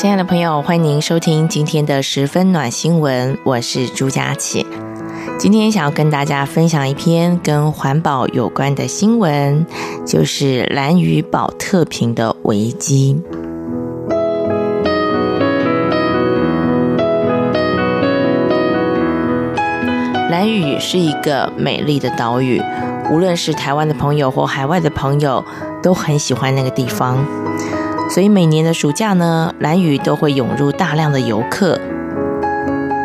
亲爱的朋友，欢迎您收听今天的十分暖新闻，我是朱佳琪。今天想要跟大家分享一篇跟环保有关的新闻，就是兰屿宝特瓶的危机。兰屿是一个美丽的岛屿，无论是台湾的朋友或海外的朋友，都很喜欢那个地方。所以每年的暑假呢，兰屿都会涌入大量的游客。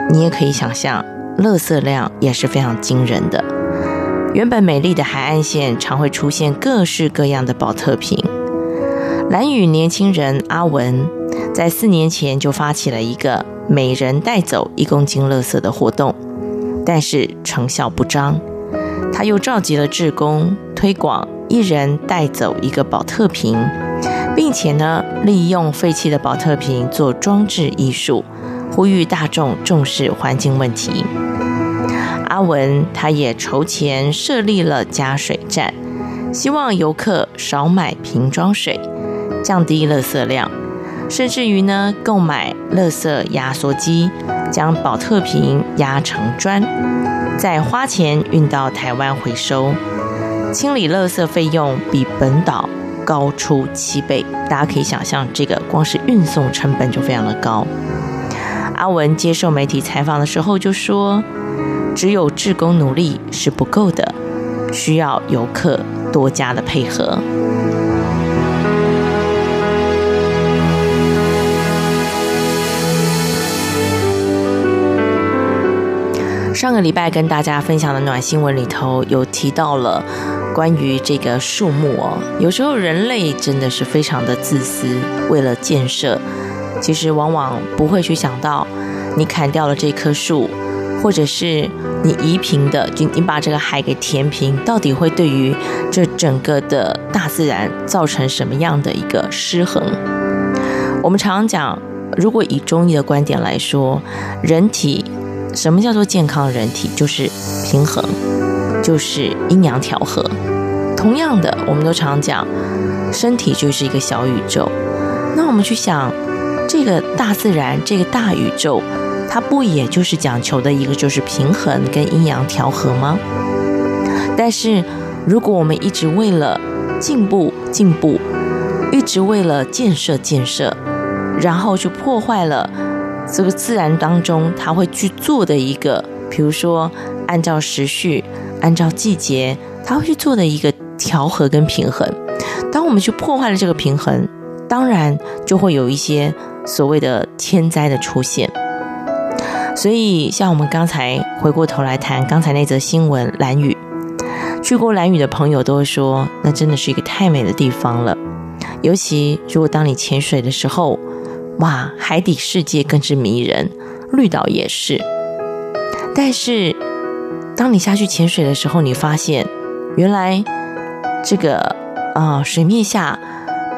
你也可以想象，垃圾量也是非常惊人的。原本美丽的海岸线，常会出现各式各样的宝特瓶。兰屿年轻人阿文，在四年前就发起了一个每人带走一公斤垃圾的活动，但是成效不彰。他又召集了志工推广，一人带走一个宝特瓶。并且呢，利用废弃的宝特瓶做装置艺术，呼吁大众重视环境问题。阿文他也筹钱设立了加水站，希望游客少买瓶装水，降低垃圾量，甚至于呢，购买垃圾压缩机，将宝特瓶压成砖，再花钱运到台湾回收，清理垃圾费用比本岛高出七倍，大家可以想象，这个光是运送成本就非常的高。阿文接受媒体采访的时候就说：“只有志工努力是不够的，需要游客多加的配合。”上个礼拜跟大家分享的暖新闻里头有提到了。关于这个树木哦，有时候人类真的是非常的自私，为了建设，其实往往不会去想到，你砍掉了这棵树，或者是你移平的，就你把这个海给填平，到底会对于这整个的大自然造成什么样的一个失衡？我们常常讲，如果以中医的观点来说，人体什么叫做健康人体？就是平衡。就是阴阳调和。同样的，我们都常讲，身体就是一个小宇宙。那我们去想，这个大自然，这个大宇宙，它不也就是讲求的一个就是平衡跟阴阳调和吗？但是，如果我们一直为了进步进步，一直为了建设建设，然后就破坏了这个自然当中它会去做的一个，比如说按照时序。按照季节，他会去做的一个调和跟平衡。当我们去破坏了这个平衡，当然就会有一些所谓的天灾的出现。所以，像我们刚才回过头来谈刚才那则新闻，蓝屿，去过蓝屿的朋友都会说，那真的是一个太美的地方了。尤其如果当你潜水的时候，哇，海底世界更是迷人，绿岛也是。但是。当你下去潜水的时候，你发现，原来这个啊、水面下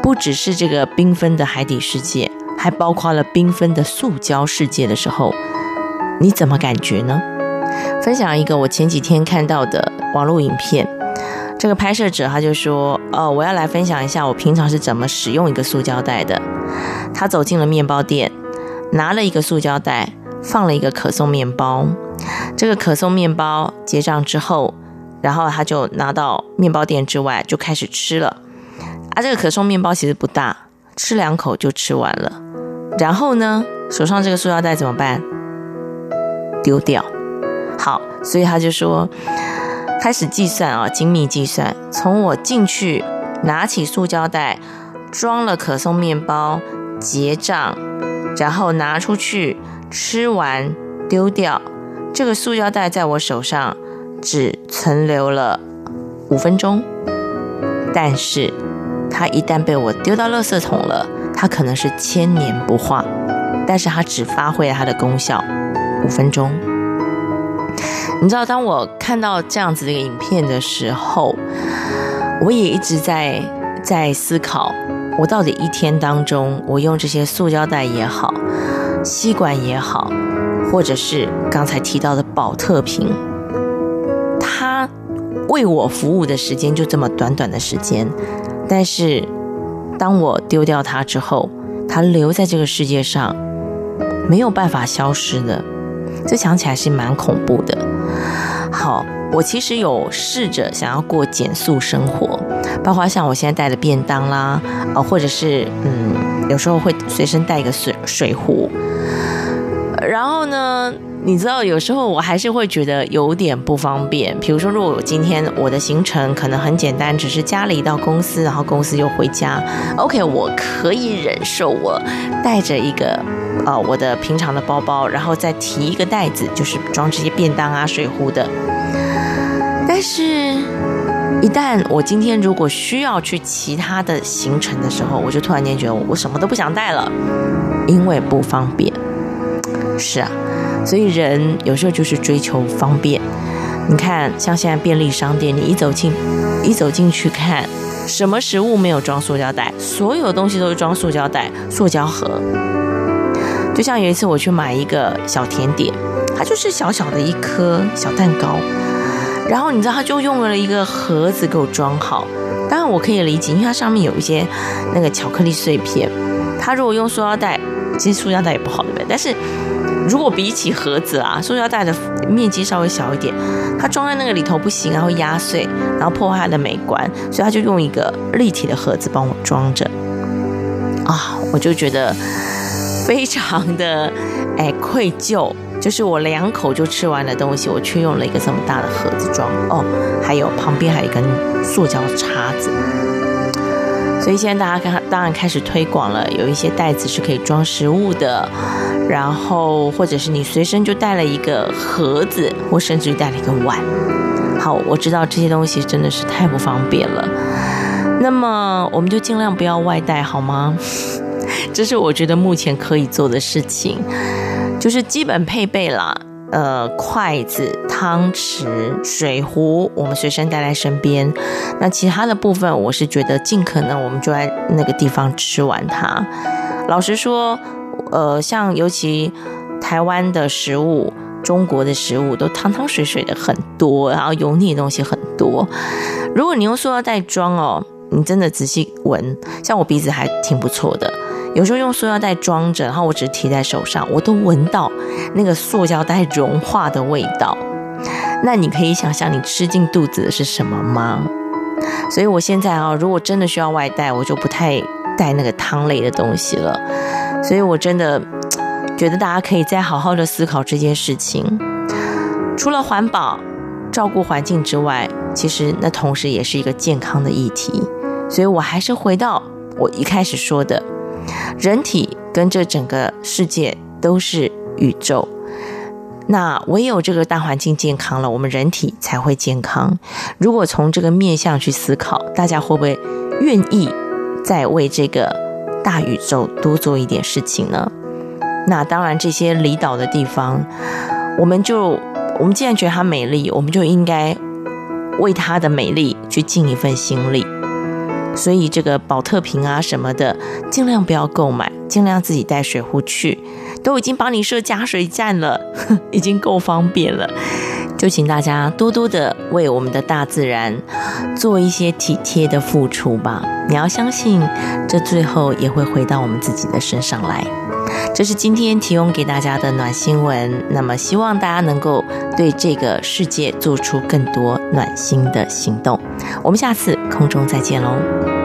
不只是这个缤纷的海底世界，还包括了缤纷的塑胶世界的时候，你怎么感觉呢？分享一个我前几天看到的网络影片，这个拍摄者他就说：“哦，我要来分享一下我平常是怎么使用一个塑胶袋的。”他走进了面包店，拿了一个塑胶袋，放了一个可颂面包。这个可颂面包结账之后，然后他就拿到面包店之外就开始吃了。啊，这个可颂面包其实不大，吃两口就吃完了。然后呢，手上这个塑料袋怎么办？丢掉。好，所以他就说，开始计算啊，精密计算，从我进去拿起塑胶袋装了可颂面包结账，然后拿出去吃完丢掉。这个塑胶袋在我手上只存留了五分钟，但是它一旦被我丢到垃圾桶了，它可能是千年不化，但是它只发挥了它的功效五分钟。你知道，当我看到这样子的一个影片的时候，我也一直在在思考，我到底一天当中，我用这些塑胶袋也好，吸管也好，或者是刚才提到的宝特瓶，它为我服务的时间就这么短短的时间，但是当我丢掉它之后，它留在这个世界上，没有办法消失的，这想起来是蛮恐怖的。好，我其实有试着想要过减速生活，包括像我现在带的便当啦，啊，或者是嗯，有时候会随身带一个水水壶。然后呢，你知道，有时候我还是会觉得有点不方便。比如说，如果我今天我的行程可能很简单，只是家里到公司，然后公司又回家，OK，我可以忍受我带着一个呃我的平常的包包，然后再提一个袋子，就是装这些便当啊、水壶的。但是，一旦我今天如果需要去其他的行程的时候，我就突然间觉得我什么都不想带了，因为不方便。是啊，所以人有时候就是追求方便。你看，像现在便利商店，你一走进，一走进去看，什么食物没有装塑胶袋？所有东西都是装塑胶袋、塑胶盒。就像有一次我去买一个小甜点，它就是小小的一颗小蛋糕，然后你知道，他就用了一个盒子给我装好。当然我可以理解，因为它上面有一些那个巧克力碎片。他如果用塑胶袋，其实塑胶袋也不好，对不对？但是。如果比起盒子啊，塑胶袋的面积稍微小一点，它装在那个里头不行，然后压碎，然后破坏它的美观，所以他就用一个立体的盒子帮我装着。啊，我就觉得非常的 哎愧疚，就是我两口就吃完的东西，我却用了一个这么大的盒子装。哦，还有旁边还有一根塑胶叉子。所以现在大家看，当然开始推广了，有一些袋子是可以装食物的，然后或者是你随身就带了一个盒子，或甚至于带了一个碗。好，我知道这些东西真的是太不方便了，那么我们就尽量不要外带好吗？这是我觉得目前可以做的事情，就是基本配备啦。呃，筷子、汤匙、水壶，我们随身带在身边。那其他的部分，我是觉得尽可能我们就在那个地方吃完它。老实说，呃，像尤其台湾的食物、中国的食物都汤汤水水的很多，然后油腻的东西很多。如果你用塑料袋装哦，你真的仔细闻，像我鼻子还挺不错的。有时候用塑料袋装着，然后我只提在手上，我都闻到那个塑胶袋融化的味道。那你可以想象你吃进肚子的是什么吗？所以我现在啊，如果真的需要外带，我就不太带那个汤类的东西了。所以我真的觉得大家可以再好好的思考这件事情。除了环保、照顾环境之外，其实那同时也是一个健康的议题。所以我还是回到我一开始说的。人体跟这整个世界都是宇宙，那唯有这个大环境健康了，我们人体才会健康。如果从这个面向去思考，大家会不会愿意再为这个大宇宙多做一点事情呢？那当然，这些离岛的地方，我们就我们既然觉得它美丽，我们就应该为它的美丽去尽一份心力。所以这个宝特瓶啊什么的，尽量不要购买，尽量自己带水壶去，都已经帮你设加水站了，已经够方便了。就请大家多多的为我们的大自然做一些体贴的付出吧。你要相信，这最后也会回到我们自己的身上来。这是今天提供给大家的暖新闻。那么，希望大家能够对这个世界做出更多暖心的行动。我们下次空中再见喽。